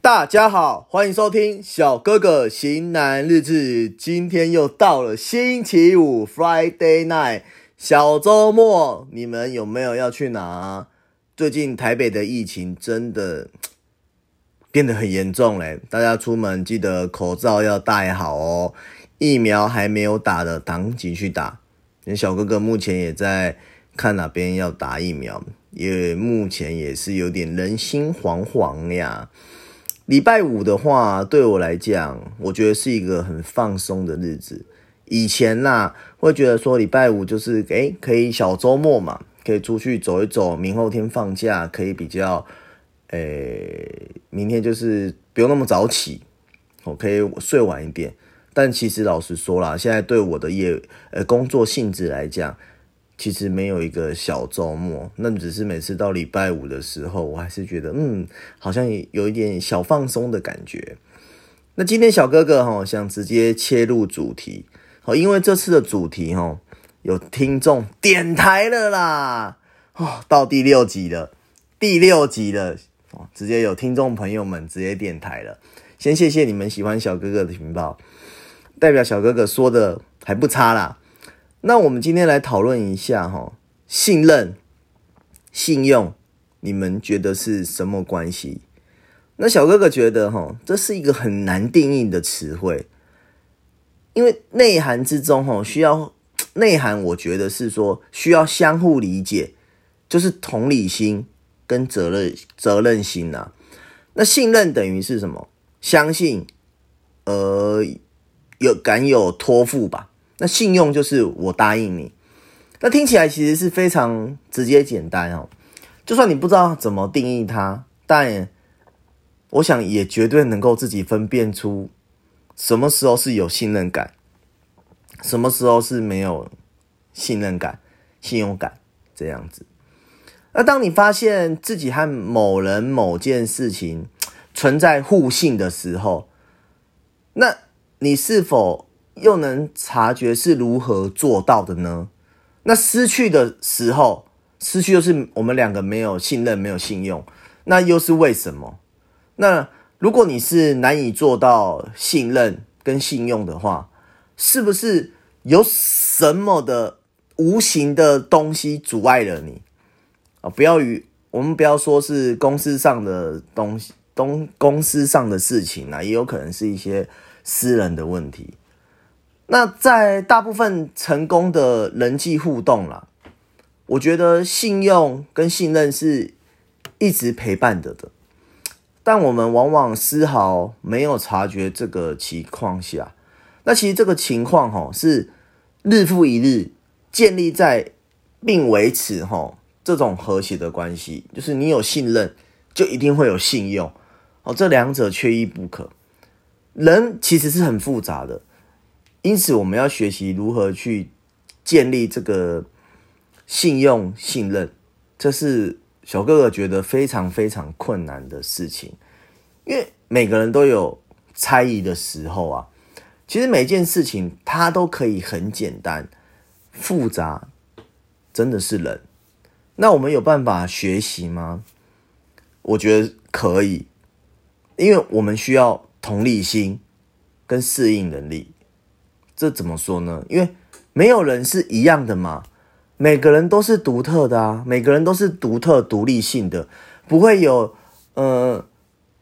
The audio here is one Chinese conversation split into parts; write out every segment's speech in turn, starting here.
大家好，欢迎收听小哥哥型男日志。今天又到了星期五，Friday night，小周末，你们有没有要去哪？最近台北的疫情真的变得很严重嘞，大家出门记得口罩要戴好哦。疫苗还没有打的，赶紧去打。小哥哥目前也在看哪边要打疫苗，也目前也是有点人心惶惶呀。礼拜五的话，对我来讲，我觉得是一个很放松的日子。以前呐，会觉得说礼拜五就是诶，可以小周末嘛，可以出去走一走。明后天放假，可以比较，诶，明天就是不用那么早起，我可以睡晚一点。但其实老实说啦，现在对我的业呃工作性质来讲，其实没有一个小周末，那只是每次到礼拜五的时候，我还是觉得，嗯，好像有一点小放松的感觉。那今天小哥哥哈想直接切入主题，好，因为这次的主题哈有听众点台了啦，哦，到第六集了，第六集了，哦，直接有听众朋友们直接点台了，先谢谢你们喜欢小哥哥的频道，代表小哥哥说的还不差啦。那我们今天来讨论一下哈，信任、信用，你们觉得是什么关系？那小哥哥觉得哈，这是一个很难定义的词汇，因为内涵之中哈，需要内涵，我觉得是说需要相互理解，就是同理心跟责任责任心呐。那信任等于是什么？相信，呃，有敢有托付吧。那信用就是我答应你，那听起来其实是非常直接简单哦。就算你不知道怎么定义它，但我想也绝对能够自己分辨出什么时候是有信任感，什么时候是没有信任感、信用感这样子。那当你发现自己和某人某件事情存在互信的时候，那你是否？又能察觉是如何做到的呢？那失去的时候，失去就是我们两个没有信任、没有信用，那又是为什么？那如果你是难以做到信任跟信用的话，是不是有什么的无形的东西阻碍了你啊？不要与我们不要说是公司上的东西，东公司上的事情啊，也有可能是一些私人的问题。那在大部分成功的人际互动啦，我觉得信用跟信任是一直陪伴着的，但我们往往丝毫没有察觉这个情况下，那其实这个情况哈是日复一日建立在并维持哈这种和谐的关系，就是你有信任就一定会有信用哦，这两者缺一不可。人其实是很复杂的。因此，我们要学习如何去建立这个信用、信任，这是小哥哥觉得非常非常困难的事情。因为每个人都有猜疑的时候啊，其实每件事情它都可以很简单，复杂真的是人。那我们有办法学习吗？我觉得可以，因为我们需要同理心跟适应能力。这怎么说呢？因为没有人是一样的嘛，每个人都是独特的啊，每个人都是独特独立性的，不会有呃，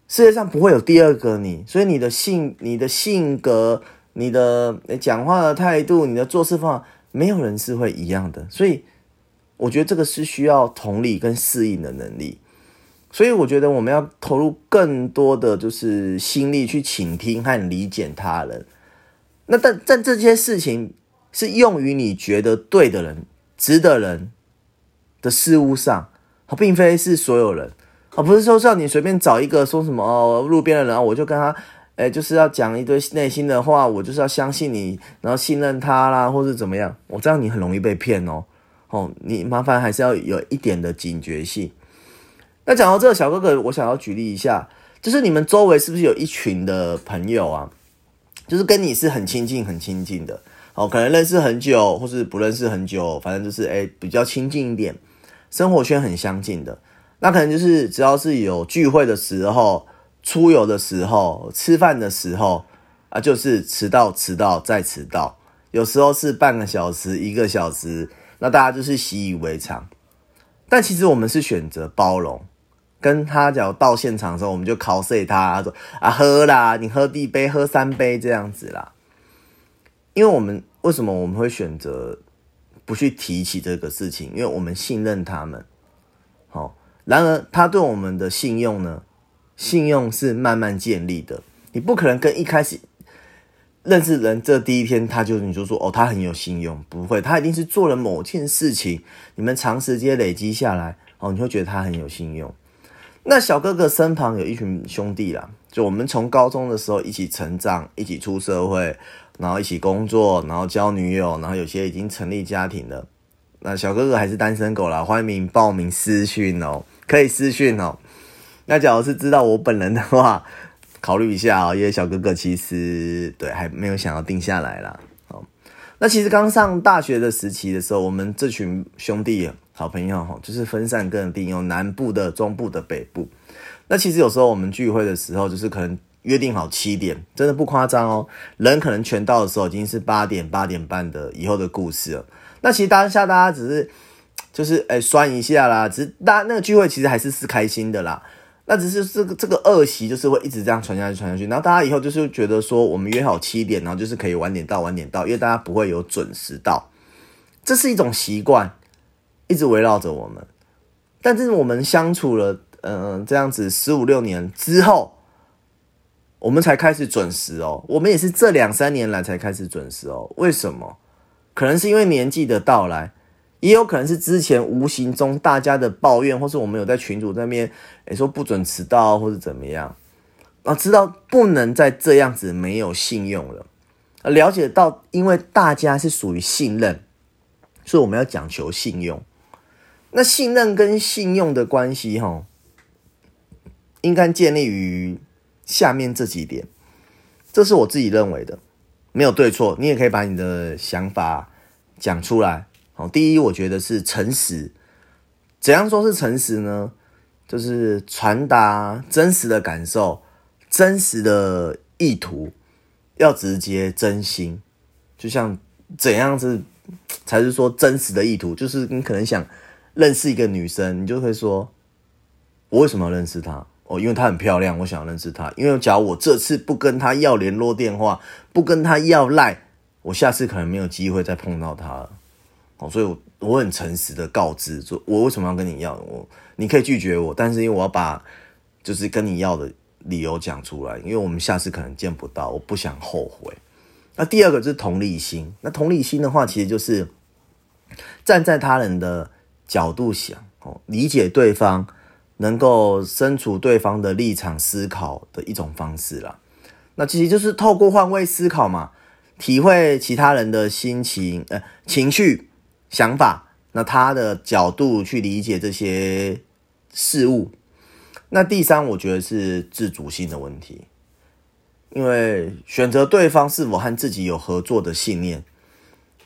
世界上不会有第二个你，所以你的性、你的性格、你的讲话的态度、你的做事方法，没有人是会一样的，所以我觉得这个是需要同理跟适应的能力，所以我觉得我们要投入更多的就是心力去倾听和理解他人。那但但这些事情是用于你觉得对的人、值得人的事物上，它并非是所有人，而不是说像你随便找一个说什么哦，路边的人，我就跟他，哎，就是要讲一堆内心的话，我就是要相信你，然后信任他啦，或者怎么样，我这样你很容易被骗哦，哦，你麻烦还是要有一点的警觉性。那讲到这个小哥哥，我想要举例一下，就是你们周围是不是有一群的朋友啊？就是跟你是很亲近、很亲近的，哦，可能认识很久，或是不认识很久，反正就是哎比较亲近一点。生活圈很相近的，那可能就是只要是有聚会的时候、出游的时候、吃饭的时候啊，就是迟到、迟到再迟到，有时候是半个小时、一个小时，那大家就是习以为常。但其实我们是选择包容，跟他讲到现场的时候，我们就 cos 他，他说啊喝啦，你喝第一杯，喝三杯这样子啦。因为我们为什么我们会选择不去提起这个事情？因为我们信任他们。好，然而他对我们的信用呢？信用是慢慢建立的，你不可能跟一开始认识人这第一天他就你就说哦，他很有信用，不会，他一定是做了某件事情，你们长时间累积下来，哦，你会觉得他很有信用。那小哥哥身旁有一群兄弟啦，就我们从高中的时候一起成长，一起出社会，然后一起工作，然后交女友，然后有些已经成立家庭了。那小哥哥还是单身狗啦，欢迎报名私讯哦，可以私讯哦。那假如是知道我本人的话。考虑一下哦，因为小哥哥其实对还没有想要定下来啦。好，那其实刚上大学的时期的时候，我们这群兄弟好朋友哈，就是分散各地，有南部的、中部的、北部。那其实有时候我们聚会的时候，就是可能约定好七点，真的不夸张哦。人可能全到的时候已经是八点、八点半的以后的故事了。那其实当下大家只是就是哎酸一下啦，只是大家那个聚会其实还是是开心的啦。那只是这个这个恶习，就是会一直这样传下去，传下去。然后大家以后就是觉得说，我们约好七点，然后就是可以晚点到，晚点到，因为大家不会有准时到，这是一种习惯，一直围绕着我们。但是我们相处了，嗯，这样子十五六年之后，我们才开始准时哦。我们也是这两三年来才开始准时哦。为什么？可能是因为年纪的到来。也有可能是之前无形中大家的抱怨，或是我们有在群主那边，诶说不准迟到或者怎么样，啊，知道不能再这样子没有信用了，了解到因为大家是属于信任，所以我们要讲求信用。那信任跟信用的关系，哈，应该建立于下面这几点，这是我自己认为的，没有对错，你也可以把你的想法讲出来。好，第一，我觉得是诚实。怎样说是诚实呢？就是传达真实的感受、真实的意图，要直接、真心。就像怎样子才是说真实的意图？就是你可能想认识一个女生，你就会说：“我为什么要认识她？哦，因为她很漂亮，我想要认识她。因为假如我这次不跟她要联络电话，不跟她要赖，我下次可能没有机会再碰到她了。”哦，所以，我我很诚实的告知，说我为什么要跟你要，我你可以拒绝我，但是因为我要把就是跟你要的理由讲出来，因为我们下次可能见不到，我不想后悔。那第二个就是同理心，那同理心的话，其实就是站在他人的角度想，哦，理解对方，能够身处对方的立场思考的一种方式啦。那其实就是透过换位思考嘛，体会其他人的心情，呃，情绪。想法，那他的角度去理解这些事物。那第三，我觉得是自主性的问题，因为选择对方是否和自己有合作的信念，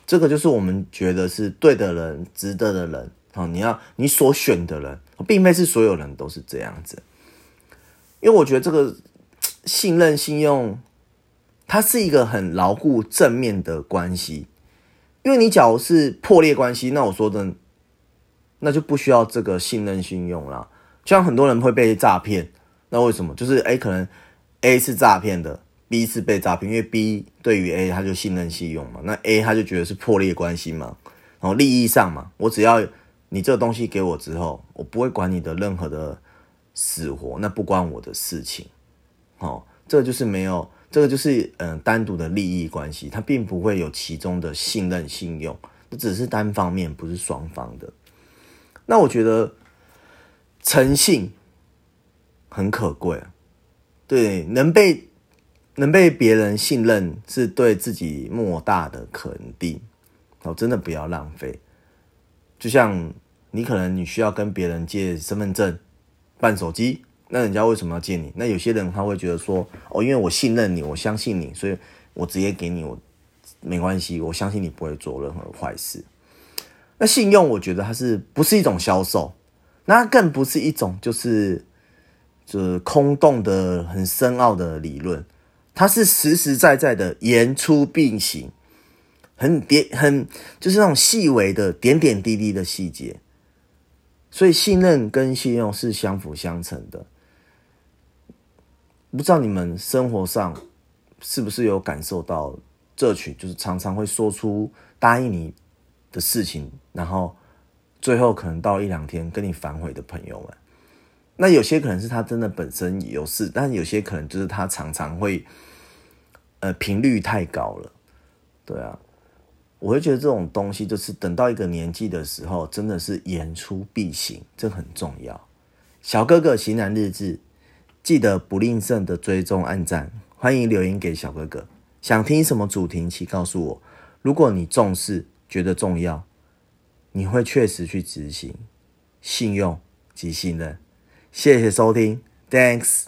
这个就是我们觉得是对的人、值得的人。好，你要你所选的人，并非是所有人都是这样子。因为我觉得这个信任、信用，它是一个很牢固、正面的关系。因为你假如是破裂关系，那我说的那就不需要这个信任信用了。像很多人会被诈骗，那为什么？就是 A 可能 A 是诈骗的，B 是被诈骗，因为 B 对于 A 他就信任信用嘛，那 A 他就觉得是破裂关系嘛，然后利益上嘛，我只要你这东西给我之后，我不会管你的任何的死活，那不关我的事情。哦，这就是没有。这个就是嗯单独的利益关系，它并不会有其中的信任信用，这只是单方面，不是双方的。那我觉得诚信很可贵，对，能被能被别人信任，是对自己莫大的肯定。哦，真的不要浪费。就像你可能你需要跟别人借身份证、办手机。那人家为什么要借你？那有些人他会觉得说，哦，因为我信任你，我相信你，所以我直接给你，我没关系，我相信你不会做任何坏事。那信用，我觉得它是不是一种销售？那更不是一种就是就是空洞的、很深奥的理论，它是实实在在的言出并行，很点很就是那种细微的点点滴滴的细节。所以信任跟信用是相辅相成的。不知道你们生活上是不是有感受到这群，就是常常会说出答应你的事情，然后最后可能到一两天跟你反悔的朋友们。那有些可能是他真的本身有事，但有些可能就是他常常会，呃，频率太高了。对啊，我会觉得这种东西就是等到一个年纪的时候，真的是言出必行，这很重要。小哥哥型男日志。记得不吝啬的追踪按赞，欢迎留言给小哥哥。想听什么主题，请告诉我。如果你重视，觉得重要，你会确实去执行。信用及信任。谢谢收听，Thanks。